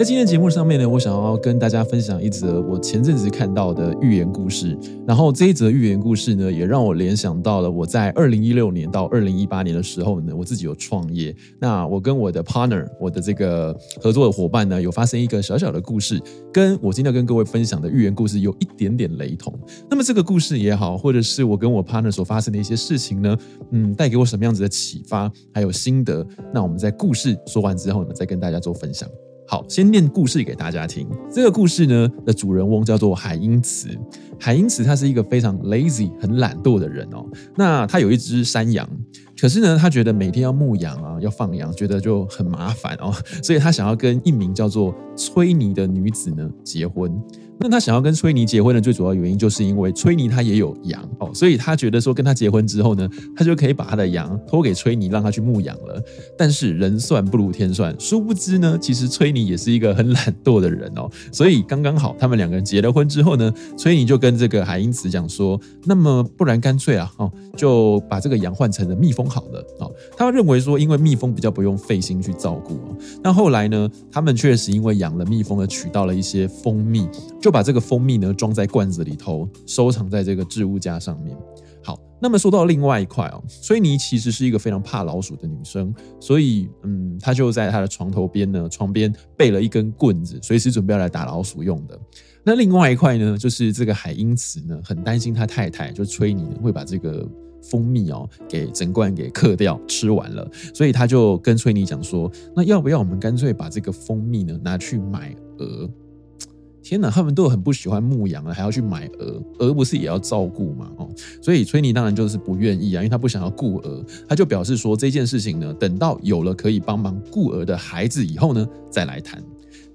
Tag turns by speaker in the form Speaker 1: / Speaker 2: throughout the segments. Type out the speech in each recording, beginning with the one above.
Speaker 1: 在今天节目上面呢，我想要跟大家分享一则我前阵子看到的寓言故事。然后这一则寓言故事呢，也让我联想到了我在二零一六年到二零一八年的时候呢，我自己有创业。那我跟我的 partner，我的这个合作的伙伴呢，有发生一个小小的故事，跟我今天要跟各位分享的寓言故事有一点点雷同。那么这个故事也好，或者是我跟我 partner 所发生的一些事情呢，嗯，带给我什么样子的启发，还有心得？那我们在故事说完之后呢，再跟大家做分享。好，先念故事给大家听。这个故事呢的主人翁叫做海因茨。海因茨他是一个非常 lazy、很懒惰的人哦。那他有一只山羊，可是呢，他觉得每天要牧羊啊，要放羊，觉得就很麻烦哦。所以他想要跟一名叫做崔妮的女子呢结婚。那他想要跟崔妮结婚的最主要原因，就是因为崔妮她也有羊哦，所以他觉得说跟他结婚之后呢，他就可以把他的羊托给崔妮，让他去牧羊了。但是人算不如天算，殊不知呢，其实崔妮也是一个很懒惰的人哦。所以刚刚好，他们两个人结了婚之后呢，崔妮就跟这个海因茨讲说，那么不然干脆啊，哦，就把这个羊换成了蜜蜂好了哦。他认为说，因为蜜蜂比较不用费心去照顾哦。那后来呢，他们确实因为养了蜜蜂而取到了一些蜂蜜，就。就把这个蜂蜜呢装在罐子里头，收藏在这个置物架上面。好，那么说到另外一块哦，崔妮其实是一个非常怕老鼠的女生，所以嗯，她就在她的床头边呢，床边备了一根棍子，随时准备要来打老鼠用的。那另外一块呢，就是这个海因茨呢，很担心他太太就崔妮会把这个蜂蜜哦给整罐给嗑掉吃完了，所以他就跟崔妮讲说，那要不要我们干脆把这个蜂蜜呢拿去买鹅？天哪，他们都很不喜欢牧羊啊，还要去买鹅，鹅不是也要照顾吗？哦，所以崔尼当然就是不愿意啊，因为他不想要雇鹅，他就表示说这件事情呢，等到有了可以帮忙雇鹅的孩子以后呢，再来谈。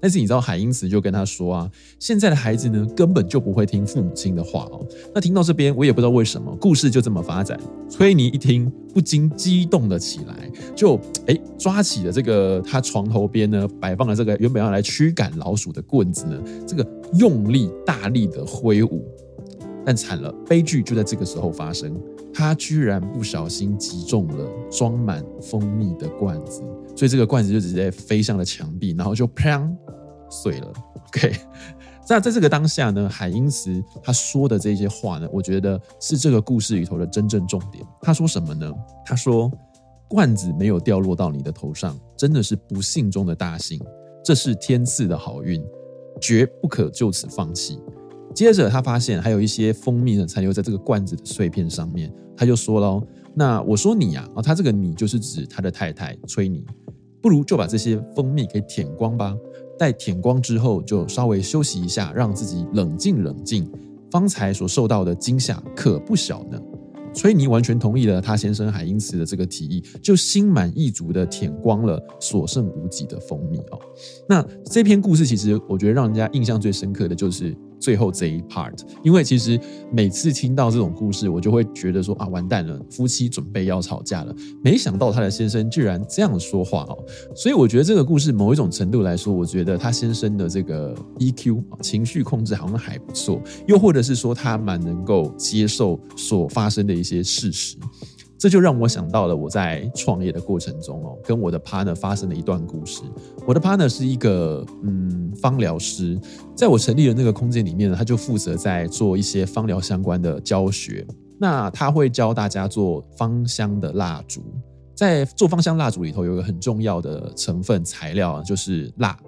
Speaker 1: 但是你知道海因茨就跟他说啊，现在的孩子呢，根本就不会听父母亲的话哦。那听到这边，我也不知道为什么，故事就这么发展。崔妮一听，不禁激动了起来，就哎抓起了这个他床头边呢摆放了这个原本要来驱赶老鼠的棍子呢，这个用力大力的挥舞，但惨了，悲剧就在这个时候发生，他居然不小心击中了装满蜂蜜的罐子。所以这个罐子就直接飞向了墙壁，然后就砰碎了。OK，那在这个当下呢，海因茨他说的这些话呢，我觉得是这个故事里头的真正重点。他说什么呢？他说：“罐子没有掉落到你的头上，真的是不幸中的大幸，这是天赐的好运，绝不可就此放弃。”接着他发现还有一些蜂蜜呢残留在这个罐子的碎片上面，他就说喽：“那我说你呀，啊，他这个你就是指他的太太崔妮。”不如就把这些蜂蜜给舔光吧。待舔光之后，就稍微休息一下，让自己冷静冷静。方才所受到的惊吓可不小呢。崔妮完全同意了他先生海因茨的这个提议，就心满意足的舔光了所剩无几的蜂蜜哦。那这篇故事其实我觉得让人家印象最深刻的就是。最后这一 part，因为其实每次听到这种故事，我就会觉得说啊，完蛋了，夫妻准备要吵架了。没想到他的先生居然这样说话哦，所以我觉得这个故事某一种程度来说，我觉得他先生的这个 EQ 情绪控制好像还不错，又或者是说他蛮能够接受所发生的一些事实。这就让我想到了我在创业的过程中哦，跟我的 partner 发生的一段故事。我的 partner 是一个嗯芳疗师，在我成立的那个空间里面呢，他就负责在做一些芳疗相关的教学。那他会教大家做芳香的蜡烛，在做芳香蜡烛里头有一个很重要的成分材料就是蜡。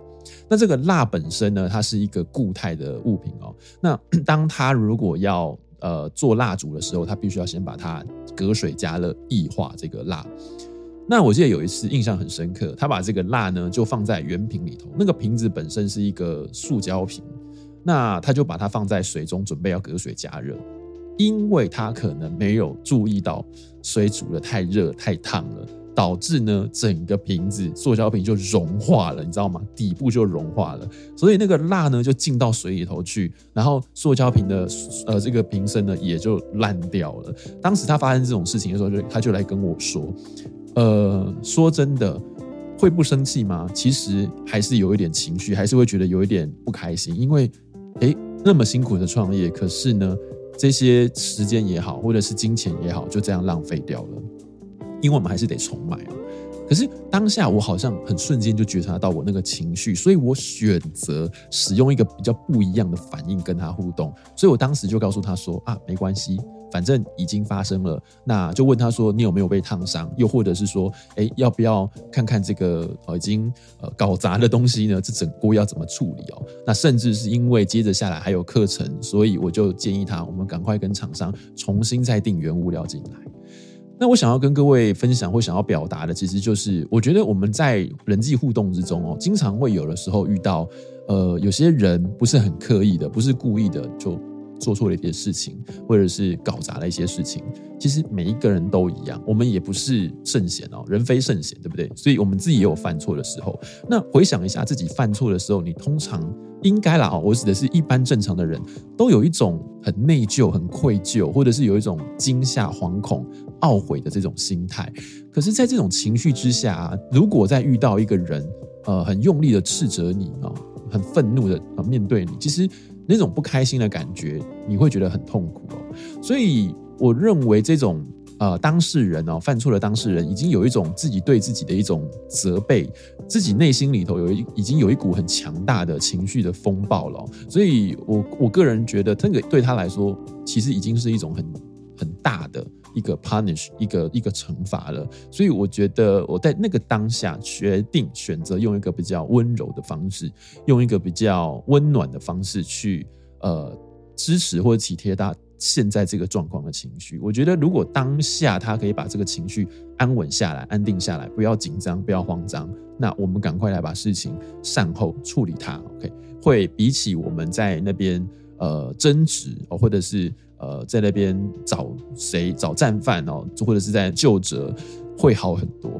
Speaker 1: 那这个蜡本身呢，它是一个固态的物品哦。那 当它如果要呃，做蜡烛的时候，他必须要先把它隔水加热液化这个蜡。那我记得有一次印象很深刻，他把这个蜡呢就放在圆瓶里头，那个瓶子本身是一个塑胶瓶，那他就把它放在水中，准备要隔水加热，因为他可能没有注意到水煮得太热太烫了。导致呢，整个瓶子塑胶瓶就融化了，你知道吗？底部就融化了，所以那个蜡呢就进到水里头去，然后塑胶瓶的呃这个瓶身呢也就烂掉了。当时他发生这种事情的时候，就他就来跟我说，呃，说真的，会不生气吗？其实还是有一点情绪，还是会觉得有一点不开心，因为诶，那么辛苦的创业，可是呢，这些时间也好，或者是金钱也好，就这样浪费掉了，因为我们还是得重买。可是当下我好像很瞬间就觉察到我那个情绪，所以我选择使用一个比较不一样的反应跟他互动。所以我当时就告诉他说：“啊，没关系，反正已经发生了。”那就问他说：“你有没有被烫伤？又或者是说，诶，要不要看看这个呃已经呃搞砸的东西呢？这整锅要怎么处理哦？”那甚至是因为接着下来还有课程，所以我就建议他，我们赶快跟厂商重新再订原物料进来。那我想要跟各位分享或想要表达的，其实就是我觉得我们在人际互动之中哦，经常会有的时候遇到，呃，有些人不是很刻意的，不是故意的，就做错了一些事情，或者是搞砸了一些事情。其实每一个人都一样，我们也不是圣贤哦，人非圣贤，对不对？所以我们自己也有犯错的时候。那回想一下自己犯错的时候，你通常。应该啦哦，我指的是一般正常的人都有一种很内疚、很愧疚，或者是有一种惊吓、惶恐、懊悔的这种心态。可是，在这种情绪之下，如果再遇到一个人，呃，很用力的斥责你啊，很愤怒的面对你，其实那种不开心的感觉，你会觉得很痛苦哦。所以，我认为这种。呃，当事人哦，犯错的当事人已经有一种自己对自己的一种责备，自己内心里头有一已经有一股很强大的情绪的风暴了。所以我我个人觉得，这个对他来说，其实已经是一种很很大的一个 punish，一个一个惩罚了。所以我觉得我在那个当下决定选择用一个比较温柔的方式，用一个比较温暖的方式去呃支持或者体贴他。现在这个状况的情绪，我觉得如果当下他可以把这个情绪安稳下来、安定下来，不要紧张、不要慌张，那我们赶快来把事情善后处理它。OK，会比起我们在那边呃争执哦，或者是呃在那边找谁找战犯哦，或者是在就责，会好很多。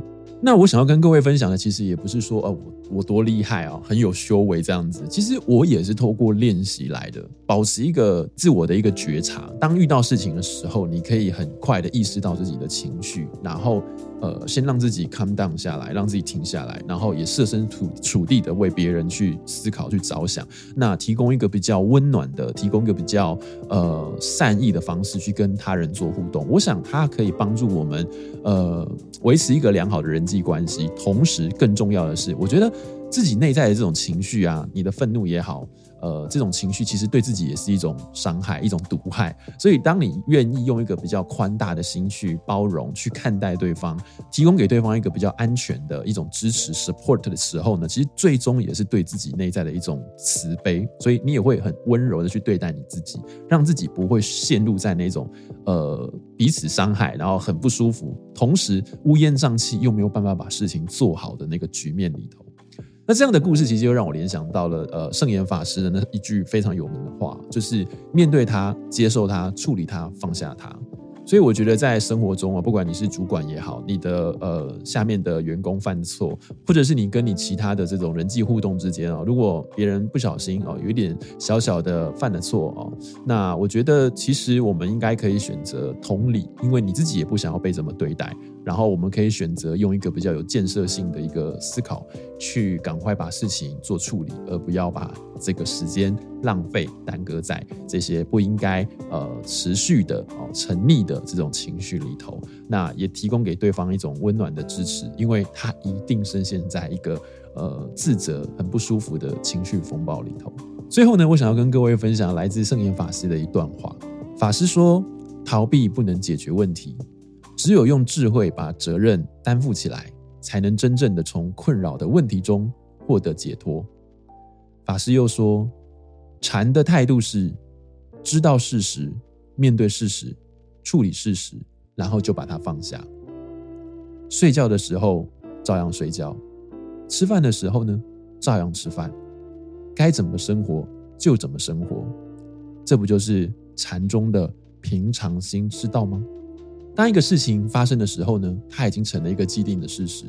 Speaker 1: 那我想要跟各位分享的，其实也不是说，呃，我我多厉害啊，很有修为这样子。其实我也是透过练习来的，保持一个自我的一个觉察。当遇到事情的时候，你可以很快的意识到自己的情绪，然后。呃，先让自己 calm down 下来，让自己停下来，然后也设身处处地的为别人去思考、去着想，那提供一个比较温暖的、提供一个比较呃善意的方式去跟他人做互动。我想它可以帮助我们呃维持一个良好的人际关系，同时更重要的是，我觉得自己内在的这种情绪啊，你的愤怒也好。呃，这种情绪其实对自己也是一种伤害，一种毒害。所以，当你愿意用一个比较宽大的心去包容、去看待对方，提供给对方一个比较安全的一种支持 （support） 的时候呢，其实最终也是对自己内在的一种慈悲。所以，你也会很温柔的去对待你自己，让自己不会陷入在那种呃彼此伤害，然后很不舒服，同时乌烟瘴气又没有办法把事情做好的那个局面里头。那这样的故事其实又让我联想到了，呃，圣严法师的那一句非常有名的话，就是面对他、接受他、处理他、放下他。所以我觉得在生活中啊，不管你是主管也好，你的呃下面的员工犯错，或者是你跟你其他的这种人际互动之间啊，如果别人不小心哦，有一点小小的犯了错哦，那我觉得其实我们应该可以选择同理，因为你自己也不想要被这么对待。然后我们可以选择用一个比较有建设性的一个思考，去赶快把事情做处理，而不要把这个时间浪费耽搁在这些不应该呃持续的哦沉溺的。这种情绪里头，那也提供给对方一种温暖的支持，因为他一定深陷在一个呃自责、很不舒服的情绪风暴里头。最后呢，我想要跟各位分享来自圣严法师的一段话。法师说：“逃避不能解决问题，只有用智慧把责任担负起来，才能真正的从困扰的问题中获得解脱。”法师又说：“禅的态度是知道事实，面对事实。”处理事实，然后就把它放下。睡觉的时候照样睡觉，吃饭的时候呢，照样吃饭。该怎么生活就怎么生活，这不就是禅中的平常心之道吗？当一个事情发生的时候呢，它已经成了一个既定的事实。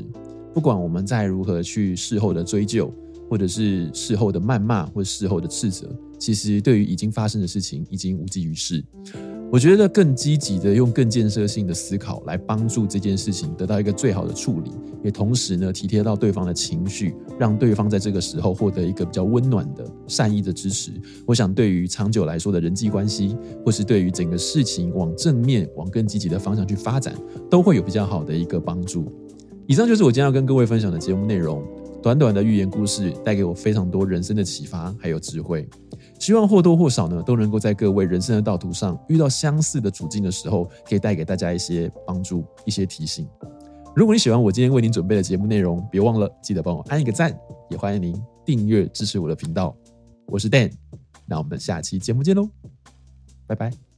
Speaker 1: 不管我们再如何去事后的追究，或者是事后的谩骂，或者事后的斥责，其实对于已经发生的事情，已经无济于事。我觉得更积极的用更建设性的思考来帮助这件事情得到一个最好的处理，也同时呢体贴到对方的情绪，让对方在这个时候获得一个比较温暖的善意的支持。我想对于长久来说的人际关系，或是对于整个事情往正面、往更积极的方向去发展，都会有比较好的一个帮助。以上就是我今天要跟各位分享的节目内容。短短的寓言故事带给我非常多人生的启发，还有智慧。希望或多或少呢，都能够在各位人生的道途上遇到相似的处境的时候，可以带给大家一些帮助、一些提醒。如果你喜欢我今天为您准备的节目内容，别忘了记得帮我按一个赞，也欢迎您订阅支持我的频道。我是 Dan，那我们下期节目见喽，拜拜。